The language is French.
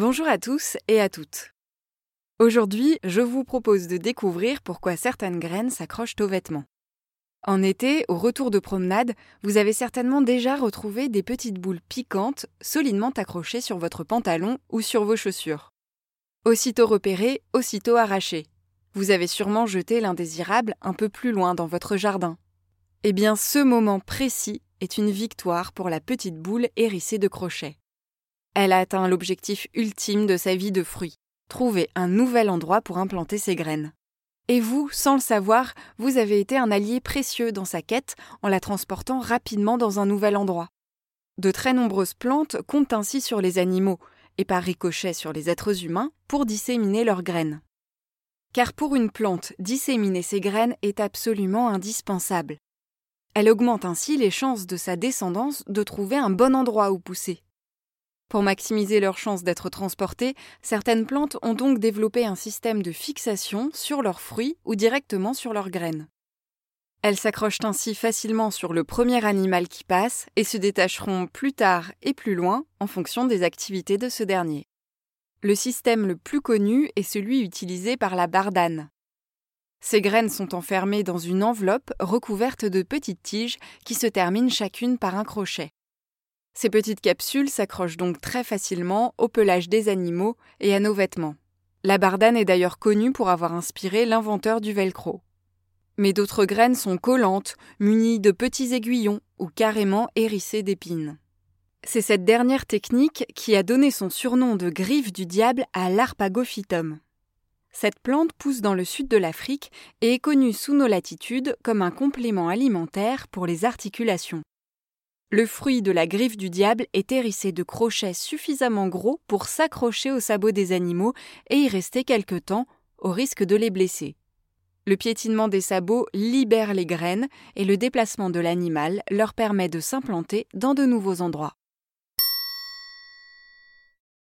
Bonjour à tous et à toutes. Aujourd'hui, je vous propose de découvrir pourquoi certaines graines s'accrochent aux vêtements. En été, au retour de promenade, vous avez certainement déjà retrouvé des petites boules piquantes solidement accrochées sur votre pantalon ou sur vos chaussures. Aussitôt repérées, aussitôt arrachées. Vous avez sûrement jeté l'indésirable un peu plus loin dans votre jardin. Eh bien, ce moment précis est une victoire pour la petite boule hérissée de crochets. Elle a atteint l'objectif ultime de sa vie de fruit, trouver un nouvel endroit pour implanter ses graines. Et vous, sans le savoir, vous avez été un allié précieux dans sa quête en la transportant rapidement dans un nouvel endroit. De très nombreuses plantes comptent ainsi sur les animaux, et par ricochet sur les êtres humains, pour disséminer leurs graines. Car pour une plante, disséminer ses graines est absolument indispensable. Elle augmente ainsi les chances de sa descendance de trouver un bon endroit où pousser. Pour maximiser leurs chances d'être transportées, certaines plantes ont donc développé un système de fixation sur leurs fruits ou directement sur leurs graines. Elles s'accrochent ainsi facilement sur le premier animal qui passe et se détacheront plus tard et plus loin en fonction des activités de ce dernier. Le système le plus connu est celui utilisé par la bardane. Ces graines sont enfermées dans une enveloppe recouverte de petites tiges qui se terminent chacune par un crochet. Ces petites capsules s'accrochent donc très facilement au pelage des animaux et à nos vêtements. La bardane est d'ailleurs connue pour avoir inspiré l'inventeur du velcro. Mais d'autres graines sont collantes, munies de petits aiguillons ou carrément hérissées d'épines. C'est cette dernière technique qui a donné son surnom de griffe du diable à l'arpagophytum. Cette plante pousse dans le sud de l'Afrique et est connue sous nos latitudes comme un complément alimentaire pour les articulations. Le fruit de la griffe du diable est hérissé de crochets suffisamment gros pour s'accrocher aux sabots des animaux et y rester quelque temps, au risque de les blesser. Le piétinement des sabots libère les graines et le déplacement de l'animal leur permet de s'implanter dans de nouveaux endroits.